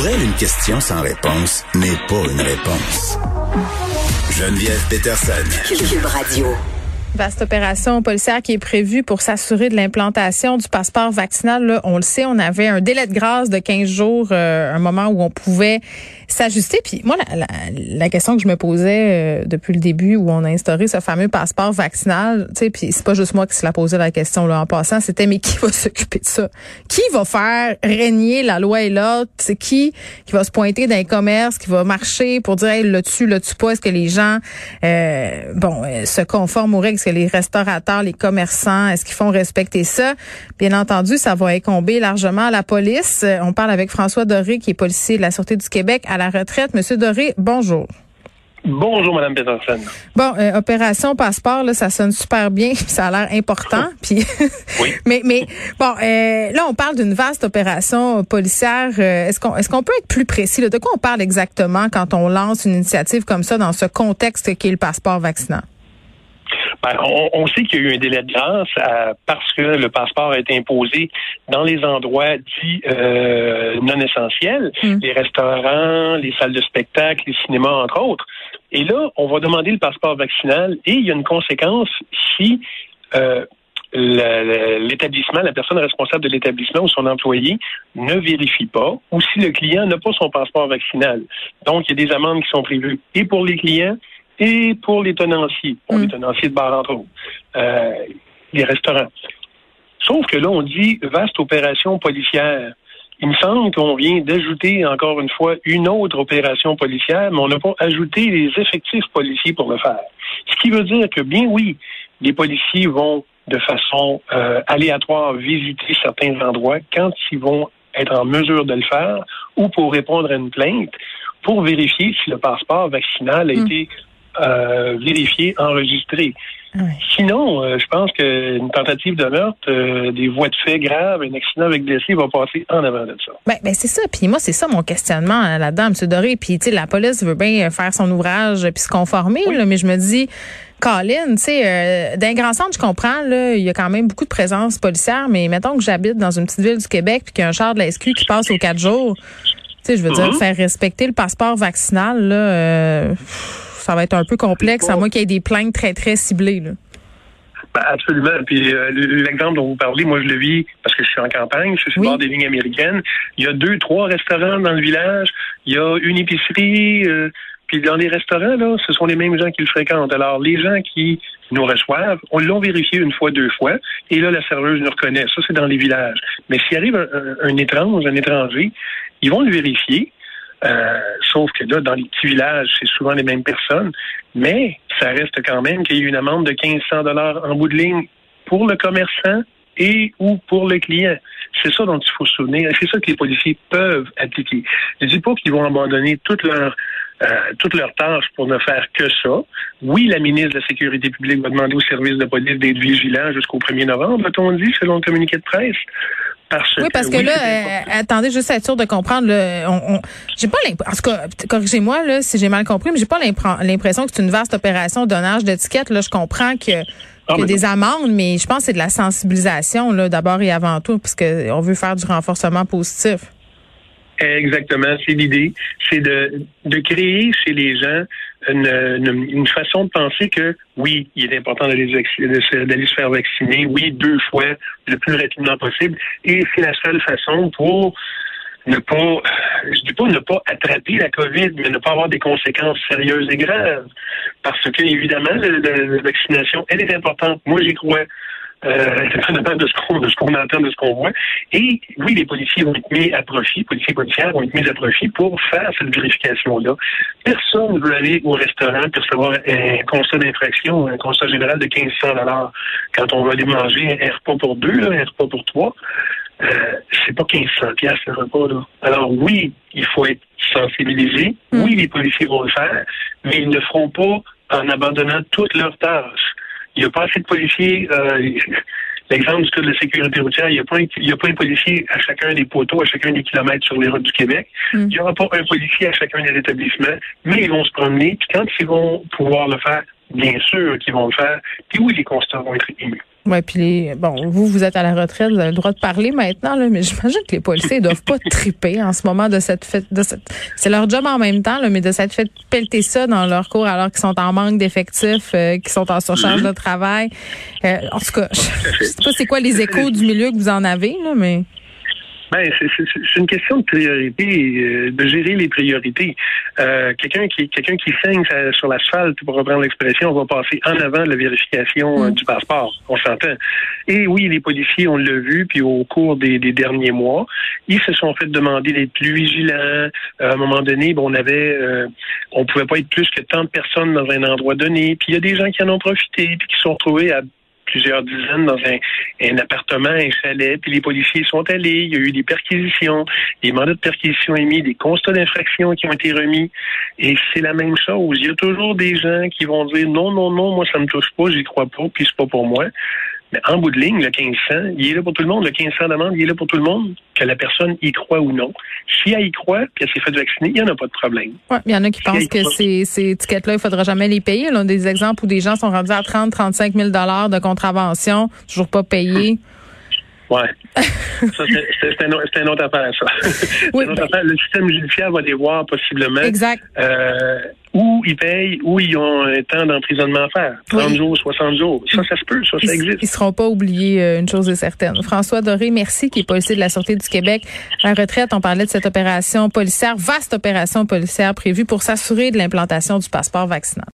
Pour elle, une question sans réponse n'est pas une réponse. Geneviève Peterson. Cube Radio. Vaste opération policière qui est prévue pour s'assurer de l'implantation du passeport vaccinal. Là, on le sait, on avait un délai de grâce de 15 jours, euh, un moment où on pouvait s'ajuster. Puis moi, la, la, question que je me posais euh, depuis le début où on a instauré ce fameux passeport vaccinal, tu sais, puis c'est pas juste moi qui se la posais la question là en passant, c'était mais qui va s'occuper de ça? Qui va faire régner la loi et l'ordre? C'est qui qui va se pointer dans les commerces, qui va marcher pour dire hey, le tu le tu pas? Est-ce que les gens, euh, bon, se conforment aux règles? Est-ce que les restaurateurs, les commerçants, est-ce qu'ils font respecter ça? Bien entendu, ça va incomber largement la police. On parle avec François Doré, qui est policier de la sûreté du Québec à la retraite. Monsieur Doré, bonjour. Bonjour, Madame Peterson. Bon, euh, opération passeport, là, ça sonne super bien, ça a l'air important. Puis, oui. mais, mais bon, euh, là, on parle d'une vaste opération policière. Euh, est-ce qu'on, est-ce qu'on peut être plus précis De quoi on parle exactement quand on lance une initiative comme ça dans ce contexte qui est le passeport vaccinal? Ben, on, sait qu'il y a eu un délai de grâce euh, parce que le passeport a été imposé dans les endroits dits euh, non essentiels, hmm. les restaurants, les salles de spectacle, les cinémas, entre autres. Et là, on va demander le passeport vaccinal et il y a une conséquence si euh, l'établissement, la personne responsable de l'établissement ou son employé ne vérifie pas ou si le client n'a pas son passeport vaccinal. Donc, il y a des amendes qui sont prévues et pour les clients et pour les tenanciers, pour les mm. tenanciers de bar entre autres, euh, les restaurants. Sauf que là, on dit vaste opération policière. Il me semble qu'on vient d'ajouter encore une fois une autre opération policière, mais on n'a pas ajouté les effectifs policiers pour le faire. Ce qui veut dire que bien oui, les policiers vont de façon euh, aléatoire visiter certains endroits quand ils vont être en mesure de le faire ou pour répondre à une plainte pour vérifier si le passeport vaccinal a mm. été euh, vérifier, enregistrer. Sinon, euh, je pense qu'une tentative de meurtre, euh, des voies de fait graves, un accident avec blessé va passer en avant de ça. Ben, ben c'est ça. Puis moi, c'est ça mon questionnement là-dedans, M. Doré. Puis, tu sais, la police veut bien faire son ouvrage puis se conformer, là, mais je me dis, Colin, tu sais, d'un grand centre, je comprends, là, il y a quand même beaucoup de présence policière, mais mettons que j'habite dans une petite ville du Québec puis qu'il y a un char de la SQ qui passe aux quatre jours. Tu sais, je veux dire, mhm. faire respecter le passeport vaccinal, là ça va être un peu complexe, à moins qu'il y ait des plaintes très, très ciblées. Là. Ben, absolument. Puis euh, l'exemple dont vous parlez, moi je le vis parce que je suis en campagne, je suis sur bord des lignes américaines. Il y a deux, trois restaurants dans le village. Il y a une épicerie. Euh, puis dans les restaurants, là, ce sont les mêmes gens qui le fréquentent. Alors, les gens qui nous reçoivent, on l'a vérifié une fois, deux fois, et là, la serveuse nous reconnaît. Ça, c'est dans les villages. Mais s'il arrive un, un, étrange, un étranger, ils vont le vérifier. Euh, sauf que là, dans les petits villages, c'est souvent les mêmes personnes, mais ça reste quand même qu'il y ait une amende de 1500 dollars en bout de ligne pour le commerçant et ou pour le client. C'est ça dont il faut se souvenir. C'est ça que les policiers peuvent appliquer. Je dis pas qu'ils vont abandonner toute leur euh, toutes leurs tâches pour ne faire que ça. Oui, la ministre de la Sécurité publique va demander au service de police d'être vigilant jusqu'au 1er novembre, a-t-on dit, selon le communiqué de presse oui, parce que, là, euh, attendez, juste être sûr de comprendre. Le, on, j'ai pas l'impression, en tout cas, corrigez-moi là si j'ai mal compris, mais j'ai pas l'impression que c'est une vaste opération de donnage d'étiquette. Là, je comprends que ah, y a des amendes, mais je pense que c'est de la sensibilisation là, d'abord et avant tout, parce on veut faire du renforcement positif. Exactement, c'est l'idée, c'est de, de créer chez les gens une, une, façon de penser que oui, il est important d'aller se faire vacciner, oui, deux fois le plus rapidement possible, et c'est la seule façon pour ne pas, je dis pas ne pas attraper la COVID, mais ne pas avoir des conséquences sérieuses et graves. Parce que, évidemment, la vaccination, elle est importante. Moi, j'y crois euh, dépendamment de ce qu'on de ce qu'on entend, de ce qu'on voit. Et oui, les policiers vont être mis à profit, les policiers policières vont être mis à profit pour faire cette vérification-là. Personne ne veut aller au restaurant pour recevoir un constat d'infraction, un constat général de 1500 dollars quand on va aller manger un repas pour deux, un repas pour trois. Euh, c'est pas 1500 pièces le repas là. Alors oui, il faut être sensibilisé. Mm. Oui, les policiers vont le faire, mais ils ne le feront pas en abandonnant toutes leurs tâches. Il n'y a pas assez de policiers. Euh, L'exemple de la sécurité routière, il n'y a, pas un, a pas un policier à chacun des poteaux, à chacun des kilomètres sur les routes du Québec. Hmm. Il n'y aura pas un policier à chacun des établissements, mais ils vont se promener. Puis quand ils vont pouvoir le faire, bien sûr qu'ils vont le faire. Puis oui, les constats vont être émus. Ouais, puis les, bon, vous, vous êtes à la retraite, vous avez le droit de parler maintenant, là, mais j'imagine que les policiers ne doivent pas triper en ce moment de cette fête, de cette, c'est leur job en même temps, là, mais de cette fête pelleter ça dans leur cours alors qu'ils sont en manque d'effectifs, euh, qu'ils sont en surcharge de travail. Euh, en tout cas, je, je sais pas c'est quoi les échos du milieu que vous en avez, là, mais. Ben, c'est une question de priorité, euh, de gérer les priorités. Euh, quelqu'un qui quelqu'un qui saigne sur l'asphalte, pour reprendre l'expression, on va passer en avant de la vérification euh, mm. du passeport. On s'entend. Et oui, les policiers, on l'a vu, puis au cours des, derniers mois, ils se sont fait demander d'être plus vigilants. à un moment donné, bon, on avait, on pouvait pas être plus que tant de personnes dans un endroit donné. Puis il y a des gens qui en ont profité, puis qui sont retrouvés à plusieurs dizaines dans un, appartement, un chalet, puis les policiers sont allés, il y a eu des perquisitions, des mandats de perquisition émis, des constats d'infraction qui ont été remis, et c'est la même chose. Il y a toujours des gens qui vont dire non, non, non, moi ça me touche pas, j'y crois pas, puis c'est pas pour moi. Mais en bout de ligne, le 1500, il est là pour tout le monde. Le 1500 d'amende, il est là pour tout le monde, que la personne y croit ou non. Si elle y croit, puis elle s'est fait vacciner, il n'y en a pas de problème. Ouais, il y en a qui pensent que ces, ces étiquettes-là, il ne faudra jamais les payer. Là, des exemples où des gens sont rendus à 30, 35 000 de contravention, toujours pas payés. Oui. ça, c'est un, autre affaire, ça. Oui, ben affaire. Le système judiciaire va les voir possiblement. Exact. Euh, ou ils payent, ou ils ont un temps d'emprisonnement à faire. 30 jours, 60 jours. Ça, ça se peut, ça, ça existe. Ils ne seront pas oubliés, euh, une chose est certaine. François Doré, merci, qui est policier de la Sûreté du Québec. À la retraite, on parlait de cette opération policière, vaste opération policière prévue pour s'assurer de l'implantation du passeport vaccinal.